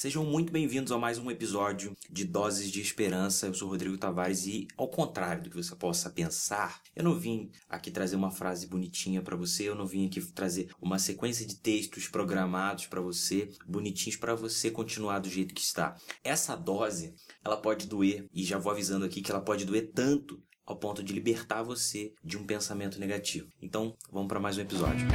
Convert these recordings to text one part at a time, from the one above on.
Sejam muito bem-vindos a mais um episódio de Doses de Esperança. Eu sou Rodrigo Tavares e, ao contrário do que você possa pensar, eu não vim aqui trazer uma frase bonitinha para você, eu não vim aqui trazer uma sequência de textos programados para você, bonitinhos para você continuar do jeito que está. Essa dose, ela pode doer, e já vou avisando aqui que ela pode doer tanto ao ponto de libertar você de um pensamento negativo. Então, vamos para mais um episódio.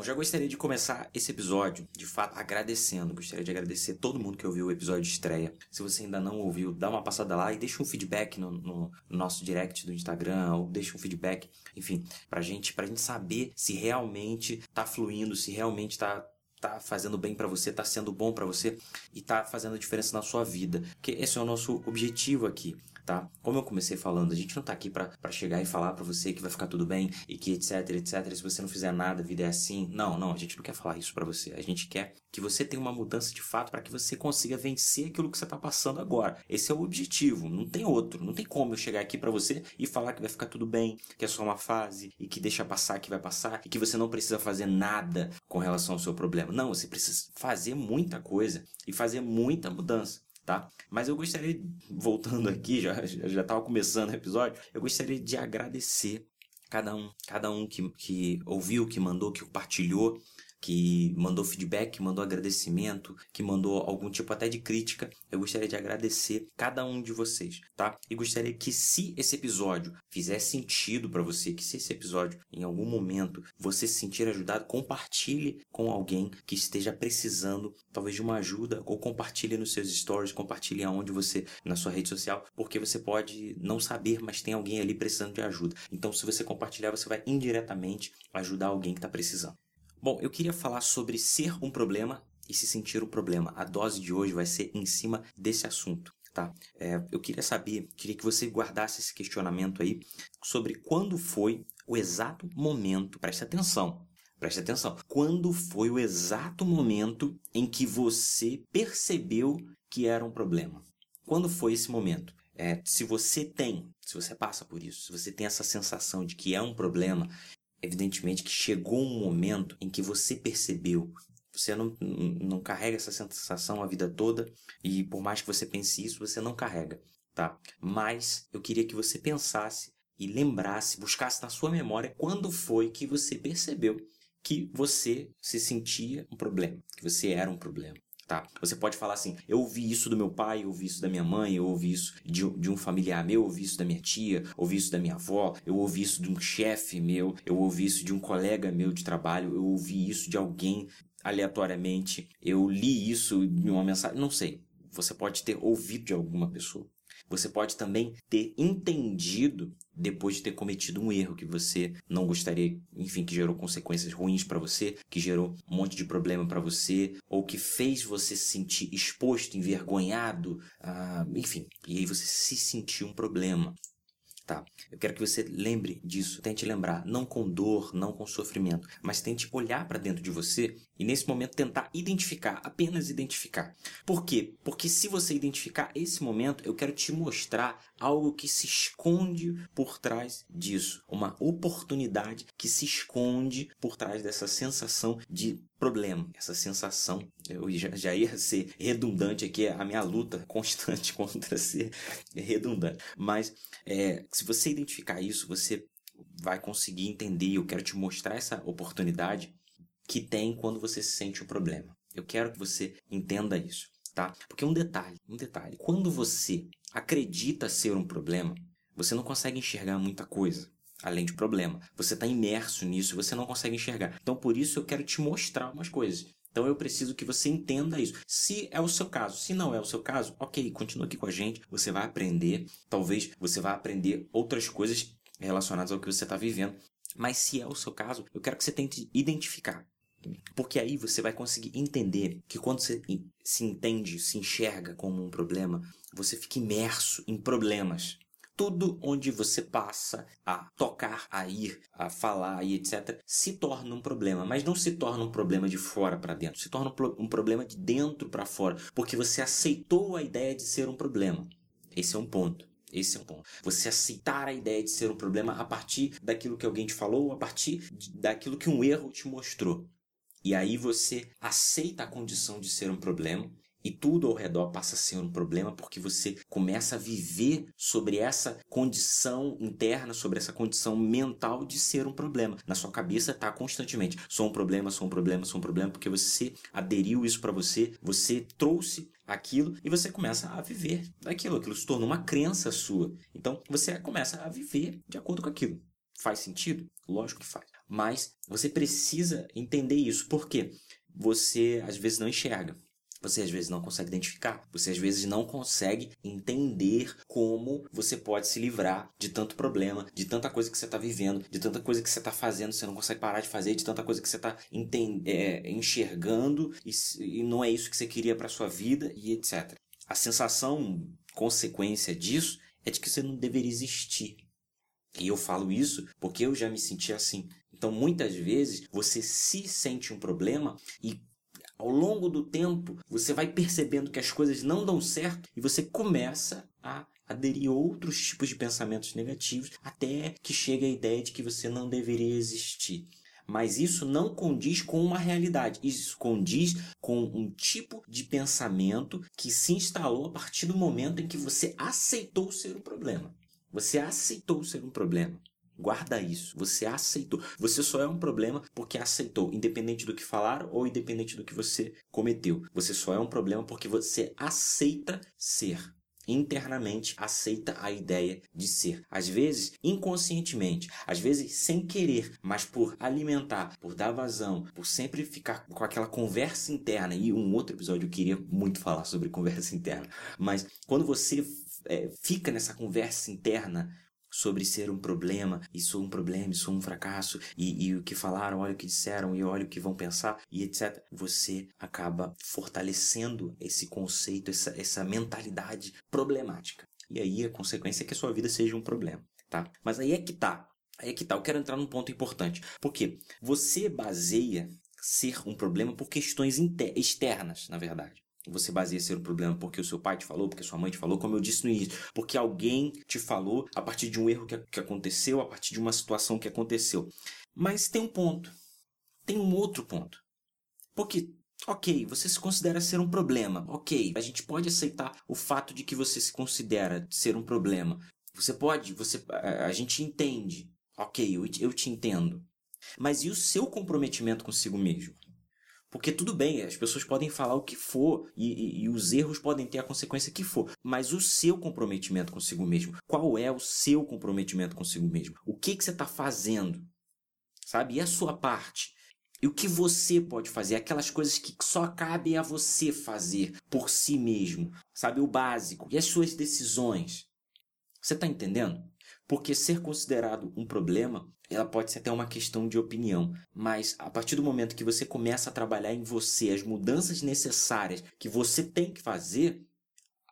Bom, já gostaria de começar esse episódio, de fato, agradecendo. Gostaria de agradecer todo mundo que ouviu o episódio de estreia. Se você ainda não ouviu, dá uma passada lá e deixa um feedback no, no nosso direct do Instagram, ou deixa um feedback, enfim, pra gente, pra gente saber se realmente tá fluindo, se realmente tá tá fazendo bem para você, tá sendo bom para você e tá fazendo diferença na sua vida. Que esse é o nosso objetivo aqui tá? Como eu comecei falando, a gente não tá aqui para chegar e falar para você que vai ficar tudo bem e que etc, etc. Se você não fizer nada, a vida é assim. Não, não, a gente não quer falar isso para você. A gente quer que você tenha uma mudança de fato para que você consiga vencer aquilo que você tá passando agora. Esse é o objetivo, não tem outro. Não tem como eu chegar aqui para você e falar que vai ficar tudo bem, que é só uma fase e que deixa passar, que vai passar e que você não precisa fazer nada com relação ao seu problema. Não, você precisa fazer muita coisa e fazer muita mudança tá? Mas eu gostaria, voltando aqui, já já estava começando o episódio, eu gostaria de agradecer cada um, cada um que, que ouviu, que mandou, que compartilhou, que mandou feedback, que mandou agradecimento, que mandou algum tipo até de crítica. Eu gostaria de agradecer cada um de vocês, tá? E gostaria que se esse episódio fizer sentido para você, que se esse episódio em algum momento você se sentir ajudado, compartilhe com alguém que esteja precisando talvez de uma ajuda ou compartilhe nos seus stories, compartilhe aonde você na sua rede social, porque você pode não saber, mas tem alguém ali precisando de ajuda. Então, se você compartilhar, você vai indiretamente ajudar alguém que está precisando. Bom, eu queria falar sobre ser um problema e se sentir um problema. A dose de hoje vai ser em cima desse assunto. Tá? É, eu queria saber, queria que você guardasse esse questionamento aí sobre quando foi o exato momento, preste atenção, preste atenção, quando foi o exato momento em que você percebeu que era um problema? Quando foi esse momento? É, se você tem, se você passa por isso, se você tem essa sensação de que é um problema, Evidentemente que chegou um momento em que você percebeu. Você não, não carrega essa sensação a vida toda e por mais que você pense isso, você não carrega, tá? Mas eu queria que você pensasse e lembrasse, buscasse na sua memória quando foi que você percebeu que você se sentia um problema, que você era um problema. Tá? Você pode falar assim: eu ouvi isso do meu pai, eu ouvi isso da minha mãe, eu ouvi isso de, de um familiar meu, eu ouvi isso da minha tia, eu ouvi isso da minha avó, eu ouvi isso de um chefe meu, eu ouvi isso de um colega meu de trabalho, eu ouvi isso de alguém aleatoriamente, eu li isso em uma mensagem, não sei. Você pode ter ouvido de alguma pessoa. Você pode também ter entendido depois de ter cometido um erro que você não gostaria, enfim, que gerou consequências ruins para você, que gerou um monte de problema para você, ou que fez você se sentir exposto, envergonhado, ah, enfim, e aí você se sentiu um problema. Tá? Eu quero que você lembre disso, tente lembrar, não com dor, não com sofrimento, mas tente olhar para dentro de você e nesse momento tentar identificar, apenas identificar. Por quê? Porque se você identificar esse momento, eu quero te mostrar algo que se esconde por trás disso, uma oportunidade que se esconde por trás dessa sensação de problema, essa sensação. Eu já, já ia ser redundante aqui, a minha luta constante contra ser redundante. Mas é, se você identificar isso, você vai conseguir entender. Eu quero te mostrar essa oportunidade que tem quando você se sente o problema. Eu quero que você entenda isso, tá? Porque um detalhe, um detalhe. Quando você acredita ser um problema, você não consegue enxergar muita coisa além de problema. Você está imerso nisso, você não consegue enxergar. Então, por isso, eu quero te mostrar umas coisas. Então, eu preciso que você entenda isso. Se é o seu caso, se não é o seu caso, ok, continua aqui com a gente. Você vai aprender. Talvez você vá aprender outras coisas relacionadas ao que você está vivendo. Mas se é o seu caso, eu quero que você tente identificar. Porque aí você vai conseguir entender que quando você se entende, se enxerga como um problema, você fica imerso em problemas tudo onde você passa a tocar, a ir, a falar e etc., se torna um problema. Mas não se torna um problema de fora para dentro, se torna um problema de dentro para fora, porque você aceitou a ideia de ser um problema. Esse é um ponto. Esse é um ponto. Você aceitar a ideia de ser um problema a partir daquilo que alguém te falou, a partir daquilo que um erro te mostrou. E aí você aceita a condição de ser um problema e tudo ao redor passa a ser um problema porque você começa a viver sobre essa condição interna, sobre essa condição mental de ser um problema. Na sua cabeça está constantemente: sou um problema, sou um problema, sou um problema, porque você aderiu isso para você, você trouxe aquilo e você começa a viver daquilo. Aquilo se torna uma crença sua. Então você começa a viver de acordo com aquilo. Faz sentido? Lógico que faz. Mas você precisa entender isso. porque Você às vezes não enxerga. Você às vezes não consegue identificar, você às vezes não consegue entender como você pode se livrar de tanto problema, de tanta coisa que você está vivendo, de tanta coisa que você está fazendo, você não consegue parar de fazer, de tanta coisa que você está é, enxergando e, e não é isso que você queria para sua vida e etc. A sensação, consequência disso, é de que você não deveria existir. E eu falo isso porque eu já me senti assim. Então, muitas vezes, você se sente um problema e ao longo do tempo, você vai percebendo que as coisas não dão certo e você começa a aderir a outros tipos de pensamentos negativos até que chega a ideia de que você não deveria existir. Mas isso não condiz com uma realidade. Isso condiz com um tipo de pensamento que se instalou a partir do momento em que você aceitou ser um problema. Você aceitou ser um problema. Guarda isso. Você aceitou. Você só é um problema porque aceitou, independente do que falaram ou independente do que você cometeu. Você só é um problema porque você aceita ser internamente aceita a ideia de ser. Às vezes, inconscientemente, às vezes sem querer, mas por alimentar, por dar vazão, por sempre ficar com aquela conversa interna. E um outro episódio eu queria muito falar sobre conversa interna. Mas quando você é, fica nessa conversa interna sobre ser um problema, e sou um problema, e sou um fracasso, e, e o que falaram, olha o que disseram, e olha o que vão pensar, e etc. Você acaba fortalecendo esse conceito, essa, essa mentalidade problemática. E aí a consequência é que a sua vida seja um problema, tá? Mas aí é que tá. Aí é que tá. Eu quero entrar num ponto importante. Porque você baseia ser um problema por questões externas, na verdade. Você baseia ser um problema porque o seu pai te falou, porque sua mãe te falou, como eu disse no início, porque alguém te falou a partir de um erro que, que aconteceu, a partir de uma situação que aconteceu. Mas tem um ponto. Tem um outro ponto. Porque Ok, você se considera ser um problema. Ok, a gente pode aceitar o fato de que você se considera ser um problema. Você pode, você, a, gente entende. Ok, eu te entendo. Mas e o seu comprometimento consigo mesmo? Porque tudo bem, as pessoas podem falar o que for e, e, e, os erros podem ter a consequência que for, mas o seu comprometimento consigo mesmo, qual é o seu comprometimento consigo mesmo? O que, que você está fazendo? Sabe? E a sua parte? E o que você pode fazer? Aquelas coisas que só cabem a você fazer por si mesmo. Sabe? O básico. E as suas decisões. Você está entendendo? Porque ser considerado um problema, ela pode ser até uma questão de opinião, mas a partir do momento que você começa a trabalhar em você as mudanças necessárias que você tem que fazer,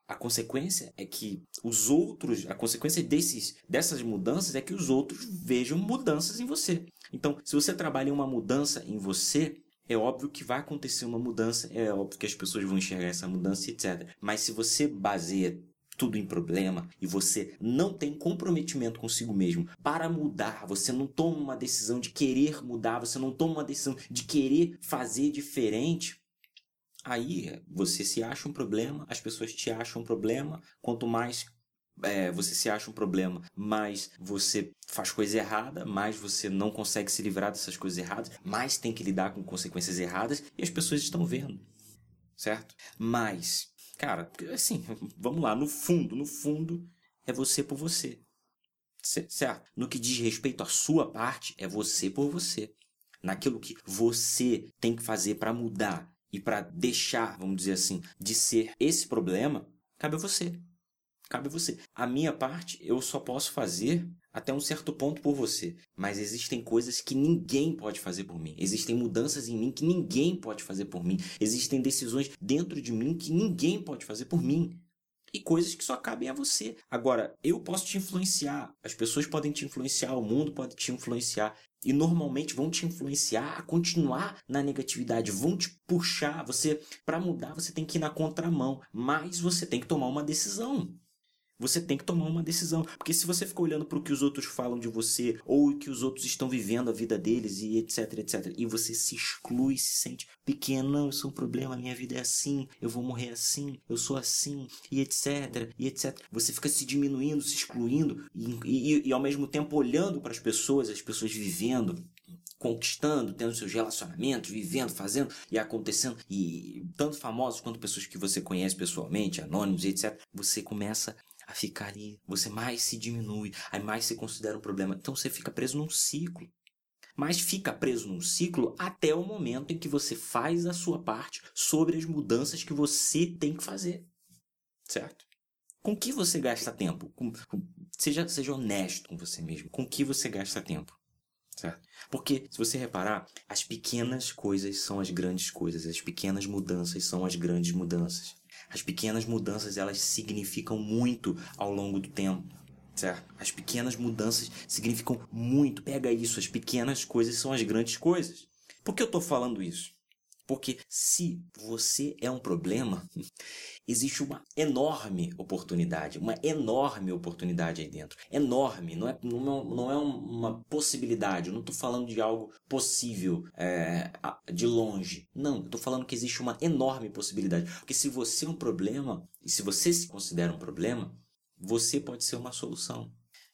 a consequência é que os outros, a consequência desses, dessas mudanças é que os outros vejam mudanças em você. Então, se você trabalha uma mudança em você, é óbvio que vai acontecer uma mudança, é óbvio que as pessoas vão enxergar essa mudança, etc. Mas se você baseia tudo em problema e você não tem comprometimento consigo mesmo para mudar, você não toma uma decisão de querer mudar, você não toma uma decisão de querer fazer diferente, aí você se acha um problema, as pessoas te acham um problema, quanto mais é, você se acha um problema, mais você faz coisa errada, mais você não consegue se livrar dessas coisas erradas, mais tem que lidar com consequências erradas e as pessoas estão vendo, certo? Mas Cara, assim, vamos lá, no fundo, no fundo, é você por você. Certo? No que diz respeito à sua parte, é você por você. Naquilo que você tem que fazer para mudar e para deixar, vamos dizer assim, de ser esse problema, cabe a você. Cabe a você. A minha parte, eu só posso fazer até um certo ponto por você. Mas existem coisas que ninguém pode fazer por mim. Existem mudanças em mim que ninguém pode fazer por mim. Existem decisões dentro de mim que ninguém pode fazer por mim. E coisas que só cabem a você. Agora, eu posso te influenciar, as pessoas podem te influenciar, o mundo pode te influenciar. E normalmente vão te influenciar a continuar na negatividade, vão te puxar. Você, para mudar, você tem que ir na contramão, mas você tem que tomar uma decisão. Você tem que tomar uma decisão. Porque se você ficar olhando para o que os outros falam de você, ou o que os outros estão vivendo a vida deles, e etc, etc, e você se exclui, se sente pequeno, não, eu sou um problema, minha vida é assim, eu vou morrer assim, eu sou assim, e etc, e etc. Você fica se diminuindo, se excluindo, e, e, e ao mesmo tempo olhando para as pessoas, as pessoas vivendo, conquistando, tendo seus relacionamentos, vivendo, fazendo e acontecendo, e tanto famosos quanto pessoas que você conhece pessoalmente, anônimos etc., você começa a ficar ali, você mais se diminui, aí mais se considera um problema. Então você fica preso num ciclo. Mas fica preso num ciclo até o momento em que você faz a sua parte sobre as mudanças que você tem que fazer. Certo? Com que você gasta tempo? Com, com, seja, seja honesto com você mesmo. Com que você gasta tempo? Certo? Porque, se você reparar, as pequenas coisas são as grandes coisas, as pequenas mudanças são as grandes mudanças. As pequenas mudanças, elas significam muito ao longo do tempo, certo? As pequenas mudanças significam muito. Pega isso, as pequenas coisas são as grandes coisas. Por que eu estou falando isso? Porque se você é um problema, existe uma enorme oportunidade, uma enorme oportunidade aí dentro. Enorme, não é, não é, é uma possibilidade, eu não estou falando de algo possível é, de longe. Não, eu estou falando que existe uma enorme possibilidade. Porque se você é um problema, e se você se considera um problema, você pode ser uma solução.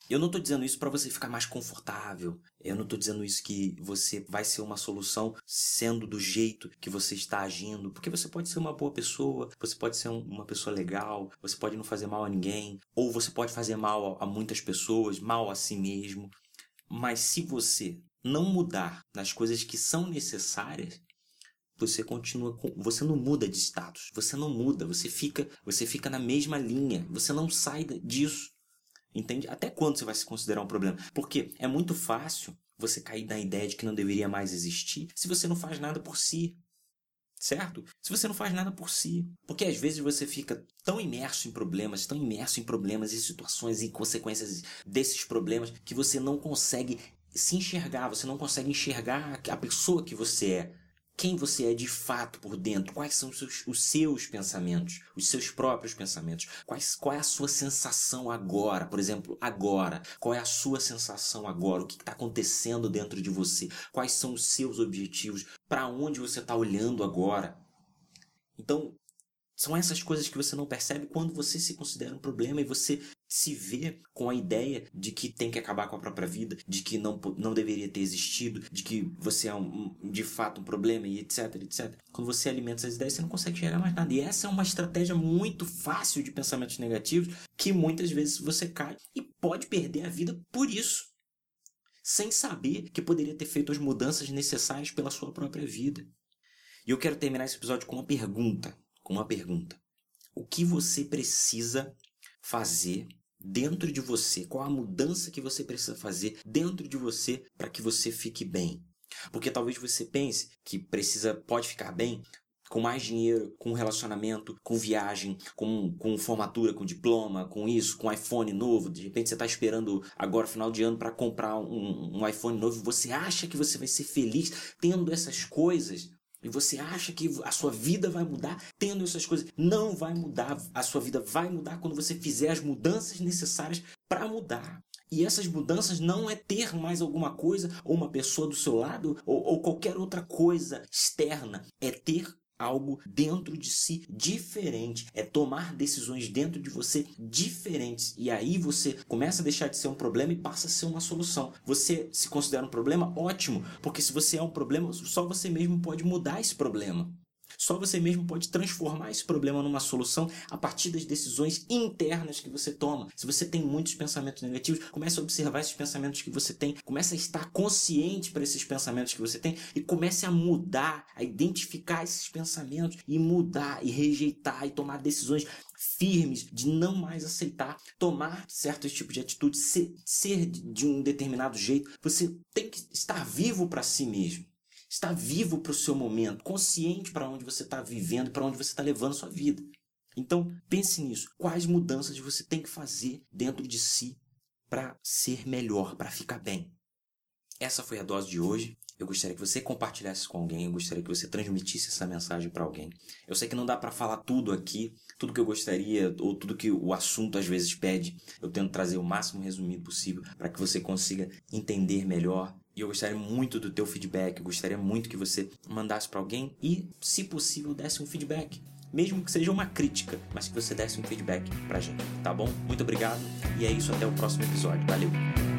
Eu não estou dizendo isso para você ficar mais confortável. Eu não estou dizendo isso que você vai ser uma solução sendo do jeito que você está agindo. Porque você pode ser uma boa pessoa, você pode ser uma pessoa legal, você pode não fazer mal a ninguém, ou você pode fazer mal a muitas pessoas, mal a si mesmo. Mas se você não mudar nas coisas que são necessárias, você continua com, você não muda de status, você não muda, você fica, você fica na mesma linha, você não sai disso. Entende? Até quando você vai se considerar um problema? Porque é muito fácil você cair na ideia de que não deveria mais existir se você não faz nada por si. Certo? Se você não faz nada por si. Porque às vezes você fica tão imerso em problemas, tão imerso em problemas e situações e consequências desses problemas que você não consegue se enxergar, você não consegue enxergar a pessoa que você é quem você é de fato por dentro, quais são os seus, os seus pensamentos, os seus próprios pensamentos, quais, qual é a sua sensação agora, por exemplo, agora, qual é a sua sensação agora, o que está acontecendo dentro de você, quais são os seus objetivos, para onde você está olhando agora. Então, são essas coisas que você não percebe quando você se considera um problema e você se vê com a ideia de que tem que acabar com a própria vida, de que não, não deveria ter existido, de que você é um, de fato um problema e etc, etc. Quando você alimenta essas ideias, você não consegue chegar mais nada. E essa é uma estratégia muito fácil de pensamentos negativos que muitas vezes você cai e pode perder a vida por isso. Sem saber que poderia ter feito as mudanças necessárias pela sua própria vida. E eu quero terminar esse episódio com uma pergunta com uma pergunta. O que você precisa fazer dentro de você? Qual a mudança que você precisa fazer dentro de você para que você fique bem? Porque talvez você pense que precisa pode ficar bem com mais dinheiro, com relacionamento, com viagem, com, com formatura, com diploma, com isso, com iPhone novo. De repente você está esperando agora, final de ano, para comprar um, um iPhone novo. Você acha que você vai ser feliz tendo essas coisas? E você acha que a sua vida vai mudar tendo essas coisas. Não vai mudar. A sua vida vai mudar quando você fizer as mudanças necessárias para mudar. E essas mudanças não é ter mais alguma coisa ou uma pessoa do seu lado ou, ou qualquer outra coisa externa. É ter algo dentro de si diferente, é tomar decisões dentro de você diferentes. E aí você começa a deixar de ser um problema e passa a ser uma solução. Você se considera um problema? Ótimo, porque se você é um problema, só você mesmo pode mudar esse problema. Só você mesmo pode transformar esse problema numa solução a partir das decisões internas que você toma. Se você tem muitos pensamentos negativos, comece a observar esses pensamentos que você tem, comece a estar consciente para esses pensamentos que você tem e comece a mudar, a identificar esses pensamentos e mudar e rejeitar e tomar decisões firmes de não mais aceitar tomar certos tipos de atitude, ser, ser de um determinado jeito. Você tem que estar vivo para si mesmo está vivo para o seu momento, consciente para onde você está vivendo, para onde você está levando a sua vida. Então, pense nisso. Quais mudanças você tem que fazer dentro de si para ser melhor, para ficar bem? essa foi a dose de hoje. Eu gostaria que você compartilhasse com alguém, eu gostaria que você transmitisse essa mensagem para alguém. Eu sei que não dá para falar tudo aqui, tudo que eu gostaria ou tudo que o assunto às vezes pede. Eu tento trazer o máximo resumido possível para que você consiga entender melhor. E eu gostaria muito do teu feedback, eu gostaria muito que você mandasse para alguém e, se possível, desse um feedback mesmo que seja uma crítica, mas que você desse um feedback pra gente, tá bom? Muito obrigado e é isso, até o próximo episódio. Valeu!